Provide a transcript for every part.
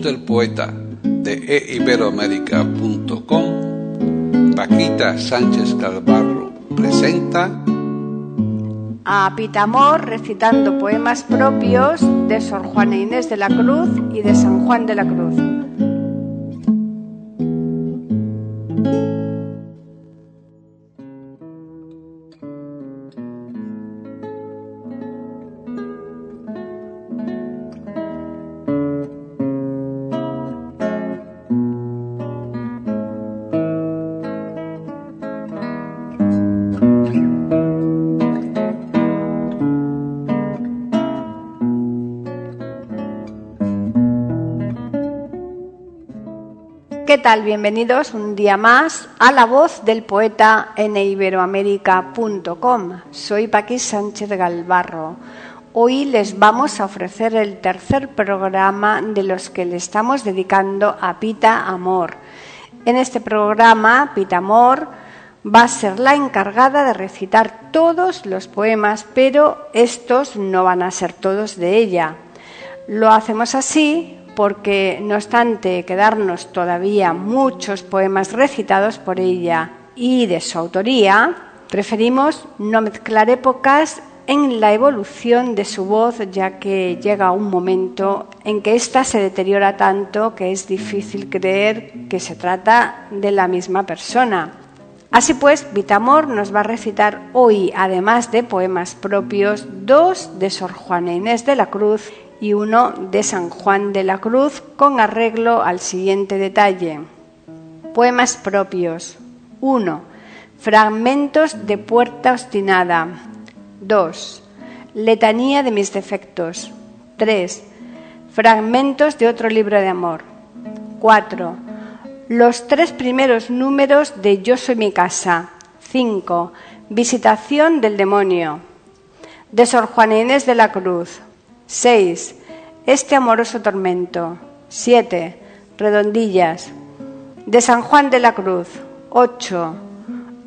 Del poeta de eiberoamérica.com, Paquita Sánchez Calvarro presenta a Pitamor recitando poemas propios de Sor Juana Inés de la Cruz y de San Juan de la Cruz. Tal? Bienvenidos un día más a La Voz del Poeta en iberoamérica.com. Soy Paqui Sánchez Galvarro. Hoy les vamos a ofrecer el tercer programa de los que le estamos dedicando a Pita Amor. En este programa, Pita Amor va a ser la encargada de recitar todos los poemas, pero estos no van a ser todos de ella. Lo hacemos así porque no obstante quedarnos todavía muchos poemas recitados por ella y de su autoría, preferimos no mezclar épocas en la evolución de su voz, ya que llega un momento en que ésta se deteriora tanto que es difícil creer que se trata de la misma persona. Así pues, Vitamor nos va a recitar hoy, además de poemas propios, dos de Sor Juana Inés de la Cruz y uno de San Juan de la Cruz con arreglo al siguiente detalle. Poemas propios. 1. Fragmentos de Puerta Obstinada. 2. Letanía de mis defectos. 3. Fragmentos de otro libro de amor. 4. Los tres primeros números de Yo soy mi casa. 5. Visitación del demonio. De Sor Juana Inés de la Cruz. 6. Este amoroso tormento. 7. Redondillas. De San Juan de la Cruz. 8.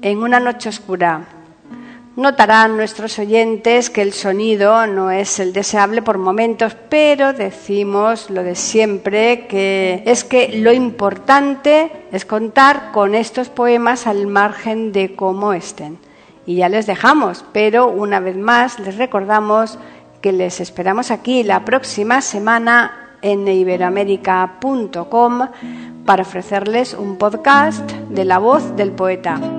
En una noche oscura. Notarán nuestros oyentes que el sonido no es el deseable por momentos, pero decimos lo de siempre, que es que lo importante es contar con estos poemas al margen de cómo estén. Y ya les dejamos, pero una vez más les recordamos que les esperamos aquí la próxima semana en iberoamérica.com para ofrecerles un podcast de la voz del poeta.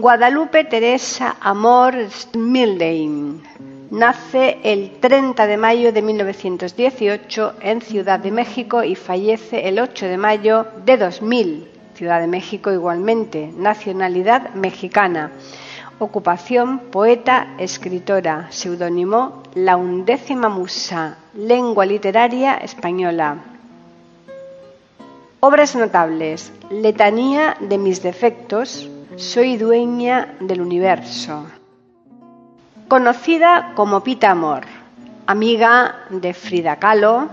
Guadalupe Teresa Amor Smildein nace el 30 de mayo de 1918 en Ciudad de México y fallece el 8 de mayo de 2000, Ciudad de México igualmente, nacionalidad mexicana. Ocupación poeta, escritora, seudónimo La undécima musa, lengua literaria española. Obras notables: Letanía de mis defectos, soy dueña del universo. Conocida como Pita Amor, amiga de Frida Kahlo,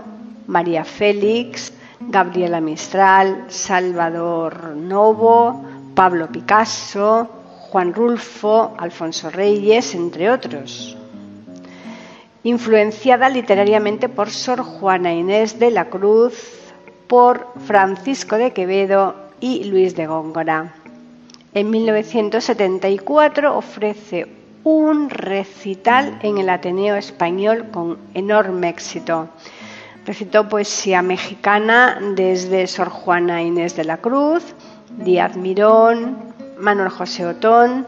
María Félix, Gabriela Mistral, Salvador Novo, Pablo Picasso, Juan Rulfo, Alfonso Reyes, entre otros. Influenciada literariamente por Sor Juana Inés de la Cruz, por Francisco de Quevedo y Luis de Góngora En 1974 ofrece un recital en el Ateneo Español con enorme éxito. Recitó poesía mexicana desde Sor Juana Inés de la Cruz, Díaz Mirón, Manuel José Otón,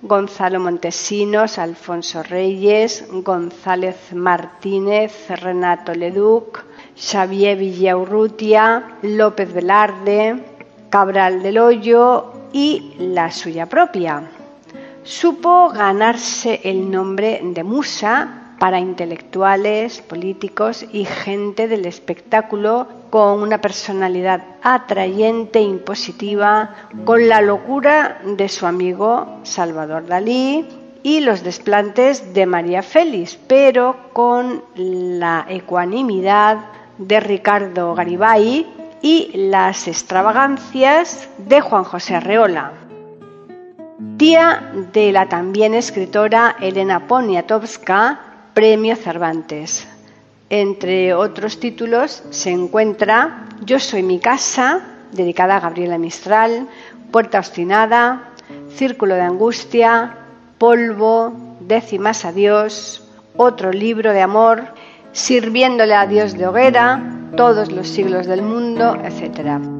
Gonzalo Montesinos, Alfonso Reyes, González Martínez, Renato Leduc, Xavier Villaurrutia, López Velarde, Cabral del Hoyo y la suya propia. Supo ganarse el nombre de musa para intelectuales, políticos y gente del espectáculo con una personalidad atrayente e impositiva, con la locura de su amigo Salvador Dalí y los desplantes de María Félix, pero con la ecuanimidad de Ricardo Garibay y las extravagancias de Juan José Arreola. Tía de la también escritora Elena Poniatowska, Premio Cervantes. Entre otros títulos se encuentra Yo soy mi casa, dedicada a Gabriela Mistral, Puerta obstinada, Círculo de angustia, Polvo, Décimas a Dios, otro libro de amor, Sirviéndole a Dios de hoguera, Todos los siglos del mundo, etc.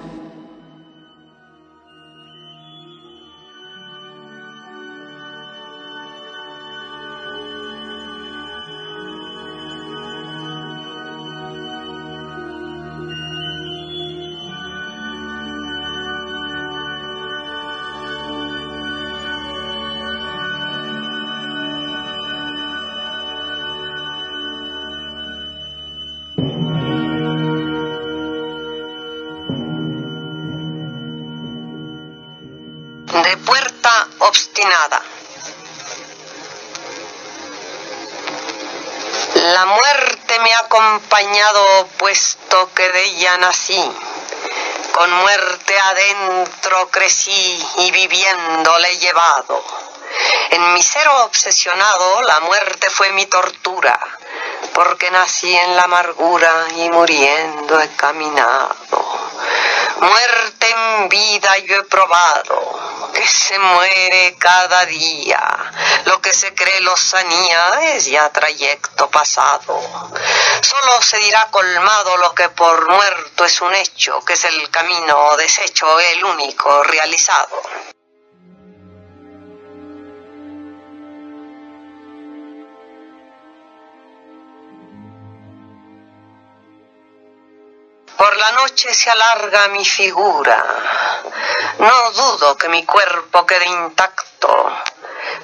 que de ella nací. Con muerte adentro crecí y viviendo la he llevado. En mi ser obsesionado la muerte fue mi tortura, porque nací en la amargura y muriendo he caminado. Muerte en vida yo he probado, que se muere cada día. Lo que se cree lozanía es ya trayecto pasado. Solo se dirá colmado lo que por muerto es un hecho, que es el camino deshecho, el único realizado. Por la noche se alarga mi figura. No dudo que mi cuerpo quede intacto,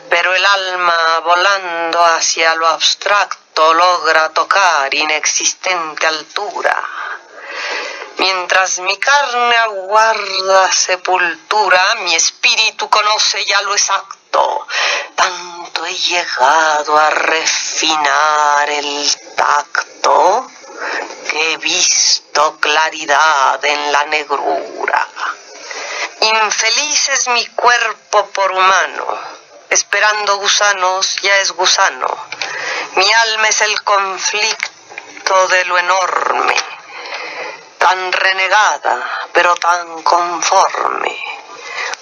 pero el alma volando hacia lo abstracto logra tocar inexistente altura. Mientras mi carne aguarda sepultura, mi espíritu conoce ya lo exacto. Tanto he llegado a refinar el tacto he visto claridad en la negrura. Infeliz es mi cuerpo por humano, esperando gusanos ya es gusano. Mi alma es el conflicto de lo enorme, tan renegada, pero tan conforme.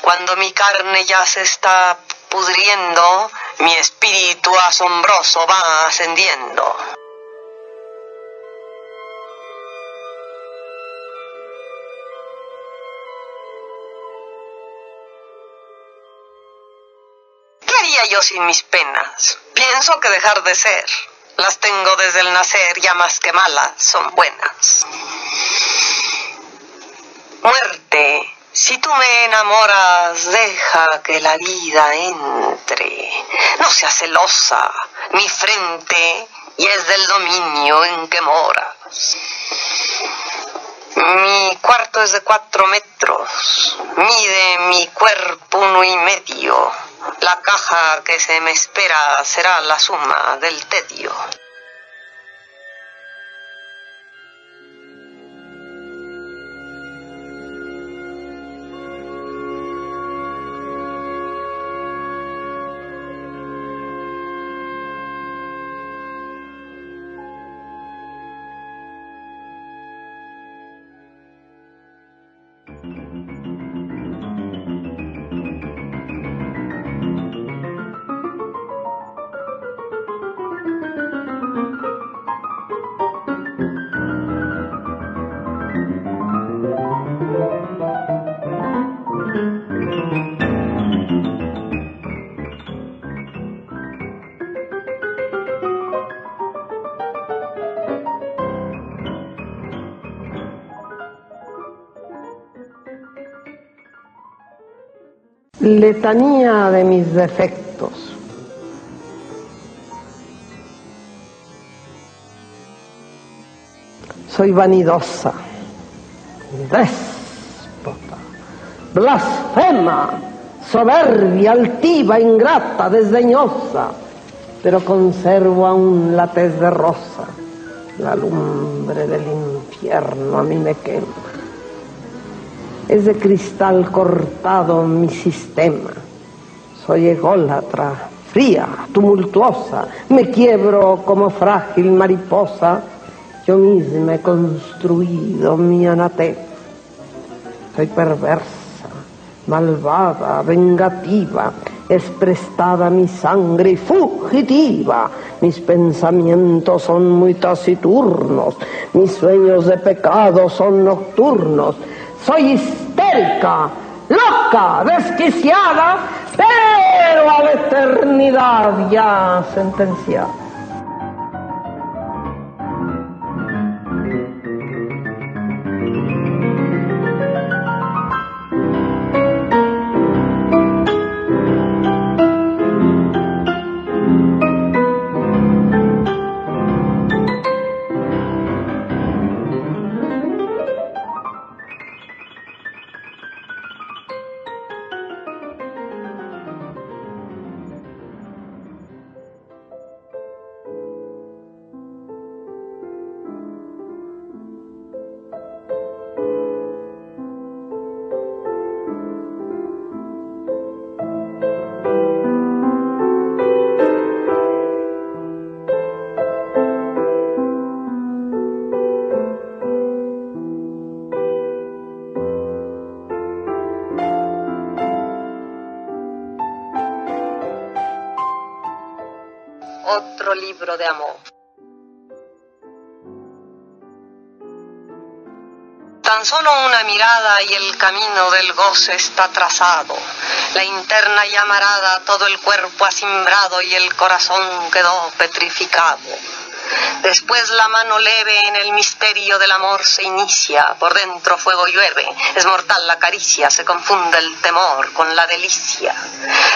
Cuando mi carne ya se está pudriendo, mi espíritu asombroso va ascendiendo. Yo sin mis penas? Pienso que dejar de ser. Las tengo desde el nacer, ya más que malas, son buenas. Muerte, si tú me enamoras, deja que la vida entre. No seas celosa, mi frente y es del dominio en que mora. Mi cuarto es de cuatro metros, mide mi cuerpo uno y medio. La caja que se me espera será la suma del tedio. Letanía de mis defectos. Soy vanidosa, déspota, blasfema, soberbia, altiva, ingrata, desdeñosa, pero conservo aún la tez de rosa. La lumbre del infierno a mí me quema. Es de cristal cortado mi sistema. Soy ególatra, fría, tumultuosa. Me quiebro como frágil mariposa. Yo misma he construido mi anatema. Soy perversa, malvada, vengativa. Es prestada mi sangre y fugitiva. Mis pensamientos son muy taciturnos. Mis sueños de pecado son nocturnos. Soy histérica, loca, desquiciada, pero a la eternidad ya sentenciada. Libro de amor. Tan solo una mirada y el camino del goce está trazado. La interna llamarada, todo el cuerpo asimbrado y el corazón quedó petrificado. Después la mano leve en el misterio del amor se inicia, por dentro fuego llueve, es mortal la caricia, se confunde el temor con la delicia.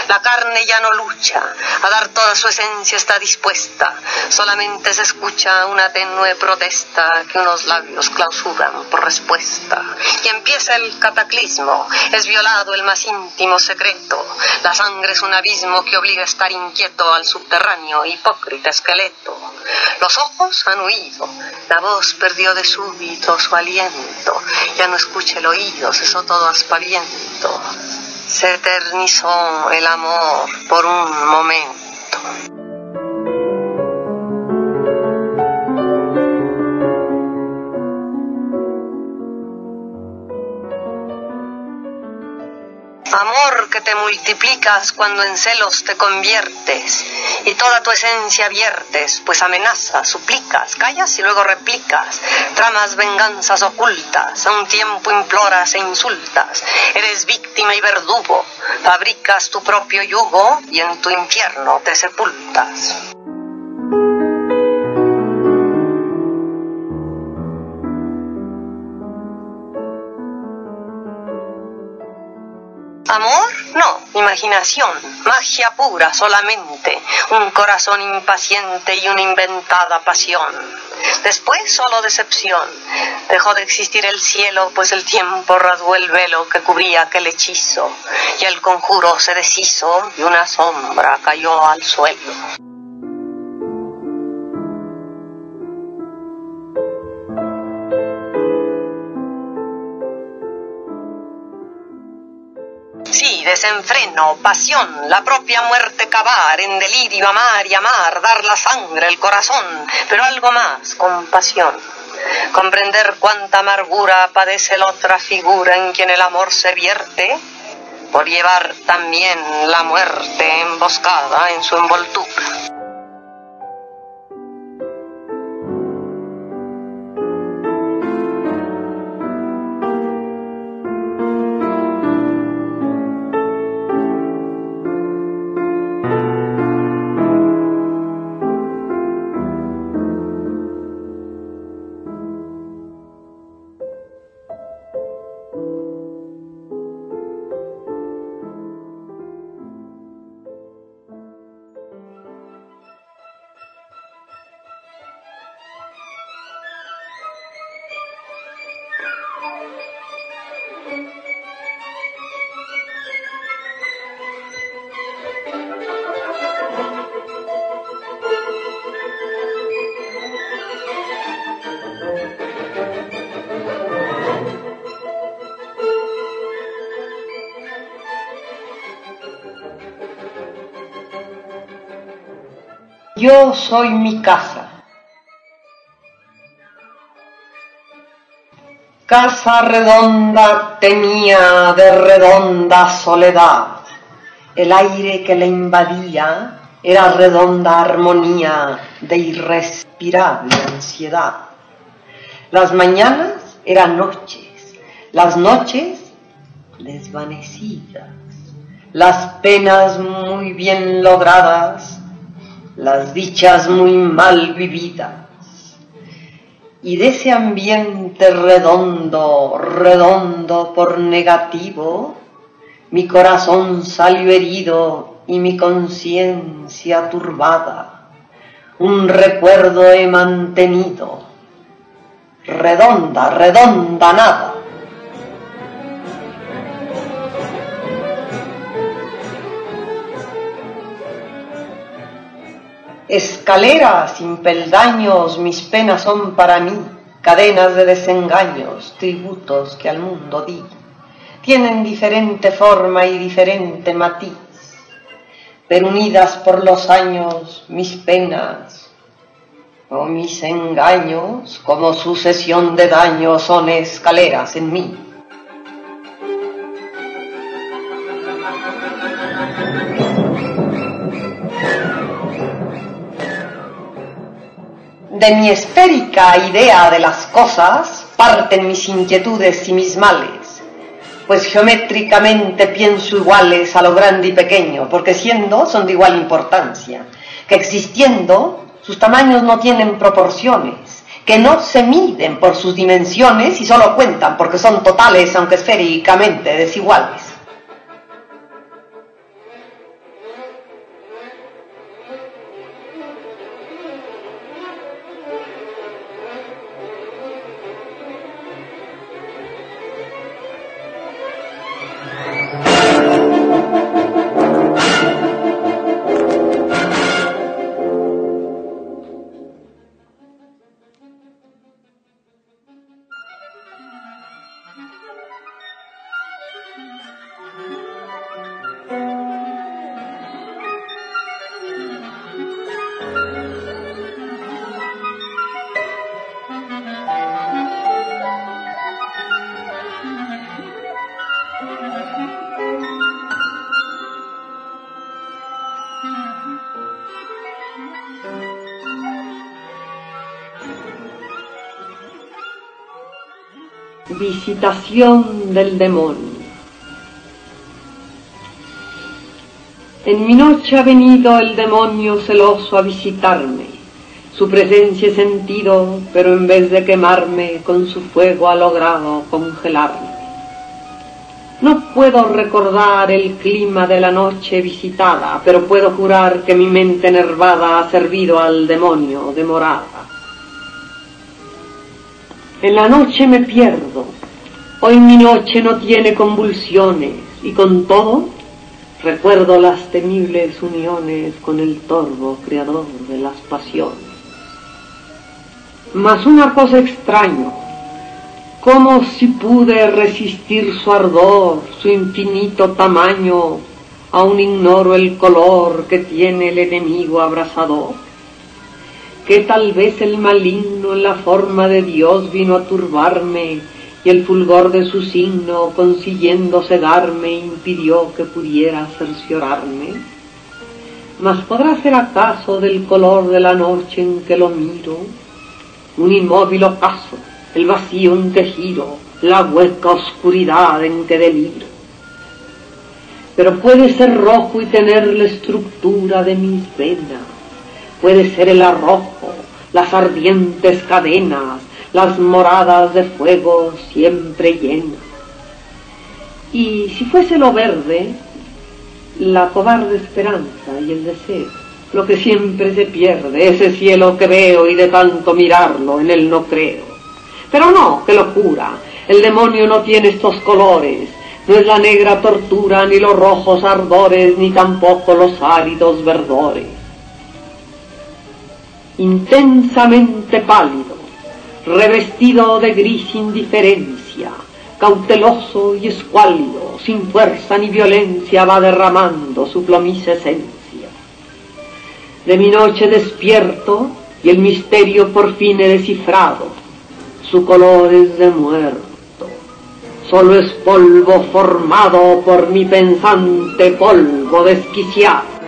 La carne ya no lucha, a dar toda su esencia está dispuesta, solamente se escucha una tenue protesta que unos labios clausuran por respuesta. Y empieza el cataclismo, es violado el más íntimo secreto, la sangre es un abismo que obliga a estar inquieto al subterráneo, hipócrita esqueleto. Los ojos han huido, la voz perdió de súbito su aliento, ya no escucha el oído, cesó todo aspaviento. Se eternizó el amor por un momento. Amor que te multiplicas cuando en celos te conviertes y toda tu esencia viertes, pues amenazas, suplicas, callas y luego replicas, tramas venganzas ocultas, a un tiempo imploras e insultas, eres víctima y verdugo, fabricas tu propio yugo y en tu infierno te sepultas. Amor, no. imaginación, magia pura solamente, un corazón impaciente y una inventada pasión. Después solo decepción. Dejó de existir el cielo, pues el tiempo rasgó el velo que cubría aquel hechizo, y el conjuro se deshizo y una sombra cayó al suelo. Desenfreno, pasión, la propia muerte cavar, en delirio amar y amar, dar la sangre, el corazón, pero algo más, compasión. Comprender cuánta amargura padece la otra figura en quien el amor se vierte, por llevar también la muerte emboscada en su envoltura. Yo soy mi casa. Casa redonda tenía de redonda soledad. El aire que le invadía era redonda armonía de irrespirable ansiedad. Las mañanas eran noches, las noches desvanecidas, las penas muy bien logradas las dichas muy mal vividas. Y de ese ambiente redondo, redondo por negativo, mi corazón salió herido y mi conciencia turbada. Un recuerdo he mantenido, redonda, redonda nada Escalera sin peldaños, mis penas son para mí, cadenas de desengaños, tributos que al mundo di. Tienen diferente forma y diferente matiz, pero unidas por los años, mis penas o mis engaños, como sucesión de daños, son escaleras en mí. De mi esférica idea de las cosas parten mis inquietudes y mis males, pues geométricamente pienso iguales a lo grande y pequeño, porque siendo son de igual importancia, que existiendo sus tamaños no tienen proporciones, que no se miden por sus dimensiones y solo cuentan porque son totales aunque esféricamente desiguales. Visitación del demonio. En mi noche ha venido el demonio celoso a visitarme. Su presencia he sentido, pero en vez de quemarme, con su fuego ha logrado congelarme. No puedo recordar el clima de la noche visitada, pero puedo jurar que mi mente enervada ha servido al demonio de morada. En la noche me pierdo, hoy mi noche no tiene convulsiones, y con todo recuerdo las temibles uniones con el torvo creador de las pasiones. Mas una cosa extraño, ¿Cómo si pude resistir su ardor, su infinito tamaño? Aún ignoro el color que tiene el enemigo abrasador. Que tal vez el maligno en la forma de Dios vino a turbarme y el fulgor de su signo consiguiendo cegarme impidió que pudiera cerciorarme. Mas podrá ser acaso del color de la noche en que lo miro un inmóvil ocaso el vacío en que giro, la hueca oscuridad en que deliro. Pero puede ser rojo y tener la estructura de mis venas, puede ser el arrojo, las ardientes cadenas, las moradas de fuego siempre llenas. Y si fuese lo verde, la cobarde esperanza y el deseo, lo que siempre se pierde, ese cielo que veo y de tanto mirarlo en él no creo. Pero no, qué locura. El demonio no tiene estos colores. No es la negra tortura, ni los rojos ardores, ni tampoco los áridos verdores. Intensamente pálido, revestido de gris indiferencia, cauteloso y escuálido, sin fuerza ni violencia, va derramando su plomiza esencia. De mi noche despierto y el misterio por fin he descifrado su color es de muerto. Solo es polvo formado por mi pensante polvo desquiciado.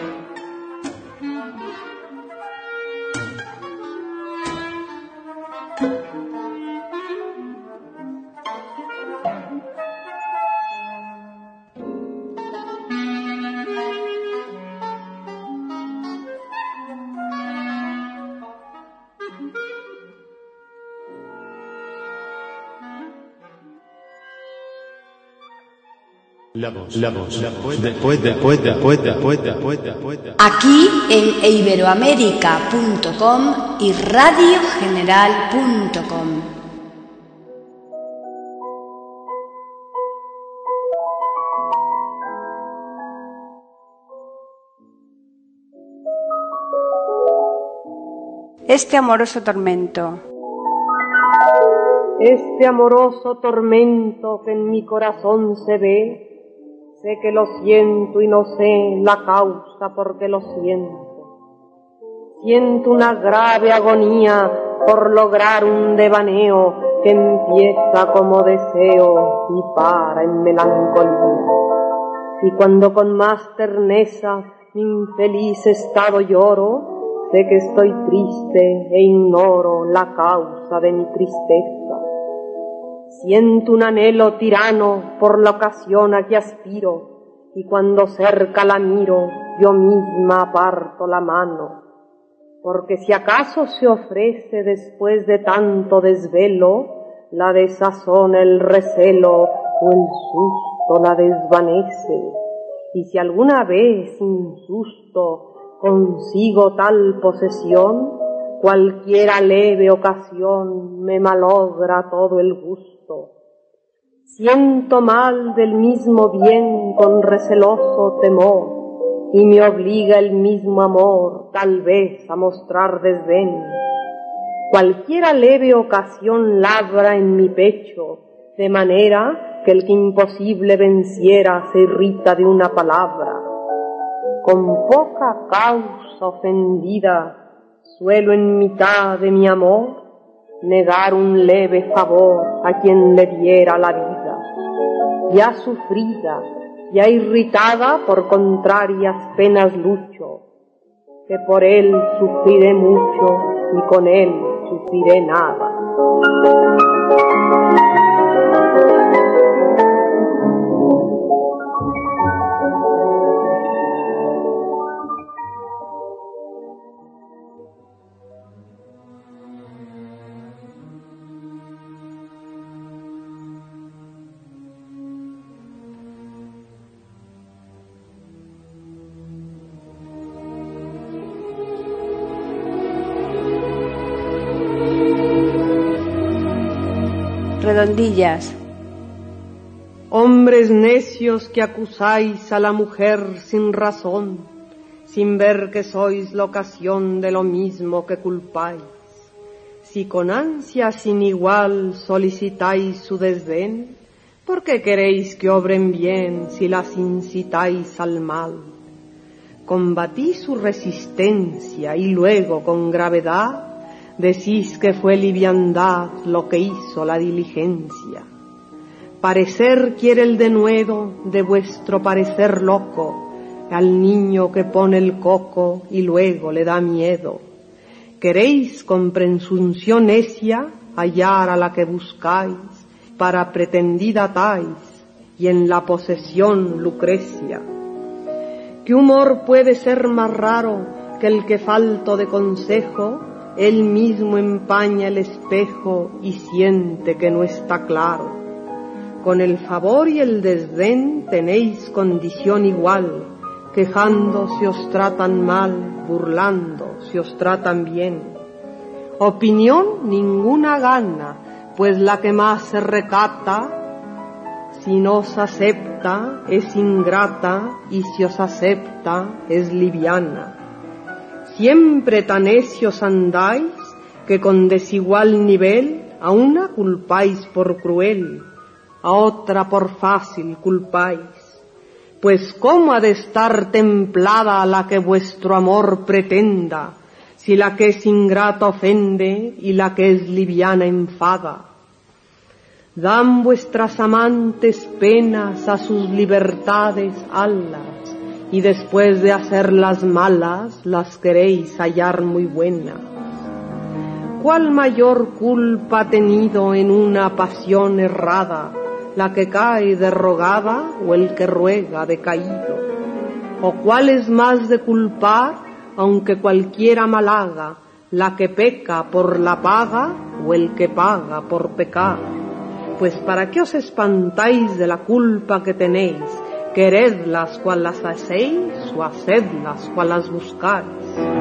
Aquí en iberoamérica.com y radiogeneral.com. Este amoroso tormento. Este amoroso tormento que en mi corazón se ve Sé que lo siento y no sé la causa por qué lo siento. Siento una grave agonía por lograr un devaneo que empieza como deseo y para en melancolía. Y cuando con más terneza mi infeliz estado lloro, sé que estoy triste e ignoro la causa de mi tristeza. Siento un anhelo tirano por la ocasión a que aspiro, y cuando cerca la miro, yo misma aparto la mano. Porque si acaso se ofrece después de tanto desvelo, la desazona el recelo o el susto la desvanece. Y si alguna vez sin susto consigo tal posesión, cualquiera leve ocasión me malogra todo el gusto Siento mal del mismo bien con receloso temor, y me obliga el mismo amor tal vez a mostrar desdén. Cualquiera leve ocasión labra en mi pecho, de manera que el que imposible venciera se irrita de una palabra. Con poca causa ofendida, suelo en mitad de mi amor negar un leve favor a quien le diera la vida ya sufrida, ya irritada por contrarias penas lucho, que por él sufriré mucho y con él sufriré nada. Hombres necios que acusáis a la mujer sin razón, sin ver que sois la ocasión de lo mismo que culpáis. Si con ansia sin igual solicitáis su desdén, ¿por qué queréis que obren bien si las incitáis al mal? Combatí su resistencia y luego con gravedad decís que fue liviandad lo que hizo la diligencia Parecer quiere el denuedo de vuestro parecer loco al niño que pone el coco y luego le da miedo. Queréis con presunción necia hallar a la que buscáis, para pretendida tais y en la posesión Lucrecia. ¿Qué humor puede ser más raro que el que falto de consejo, él mismo empaña el espejo y siente que no está claro? Con el favor y el desdén tenéis condición igual, quejando si os tratan mal, burlando si os tratan bien. Opinión ninguna gana, pues la que más se recata, si no os acepta es ingrata y si os acepta es liviana. Siempre tan necios andáis que con desigual nivel a una culpáis por cruel a otra por fácil culpáis. Pues cómo ha de estar templada la que vuestro amor pretenda, si la que es ingrata ofende y la que es liviana enfada. Dan vuestras amantes penas a sus libertades alas, y después de hacerlas malas las queréis hallar muy buenas. ¿Cuál mayor culpa ha tenido en una pasión errada la que cae derrogada o el que ruega decaído? ¿O cuál es más de culpar, aunque cualquiera malhaga, la que peca por la paga o el que paga por pecar? Pues para qué os espantáis de la culpa que tenéis, queredlas cual las hacéis o hacedlas cual las buscáis.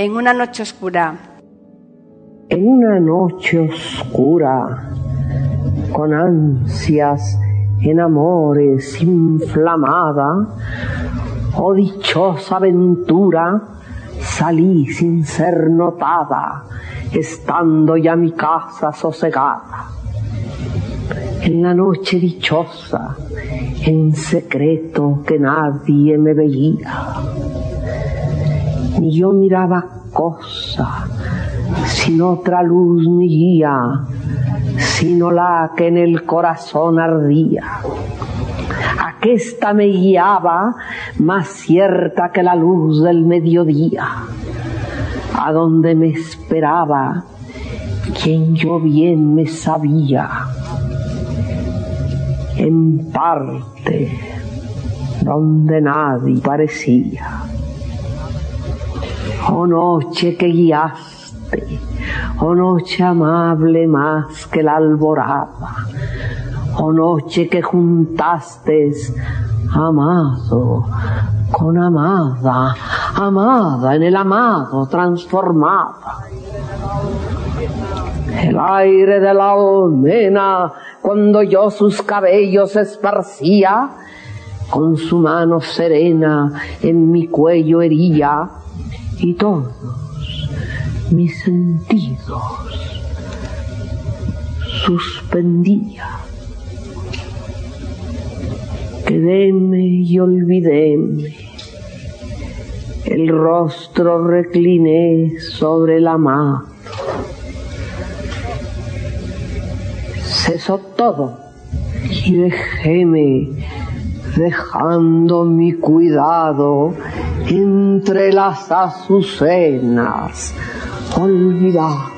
En una noche oscura. En una noche oscura, con ansias en amores inflamada, oh dichosa aventura, salí sin ser notada, estando ya mi casa sosegada. En la noche dichosa, en secreto que nadie me veía, ni yo miraba cosa, sin otra luz ni guía, sino la que en el corazón ardía. Aquesta me guiaba más cierta que la luz del mediodía, a donde me esperaba quien yo bien me sabía. En parte donde nadie parecía. Oh noche que guiaste, oh noche amable más que la alborada, oh noche que juntaste amado con amada, amada en el amado transformada. El aire de la almena, cuando yo sus cabellos esparcía, con su mano serena en mi cuello hería, y todos mis sentidos suspendía. Quedéme y olvidéme. El rostro recliné sobre la mano. Cesó todo y dejéme dejando mi cuidado entre las azucenas olvidar.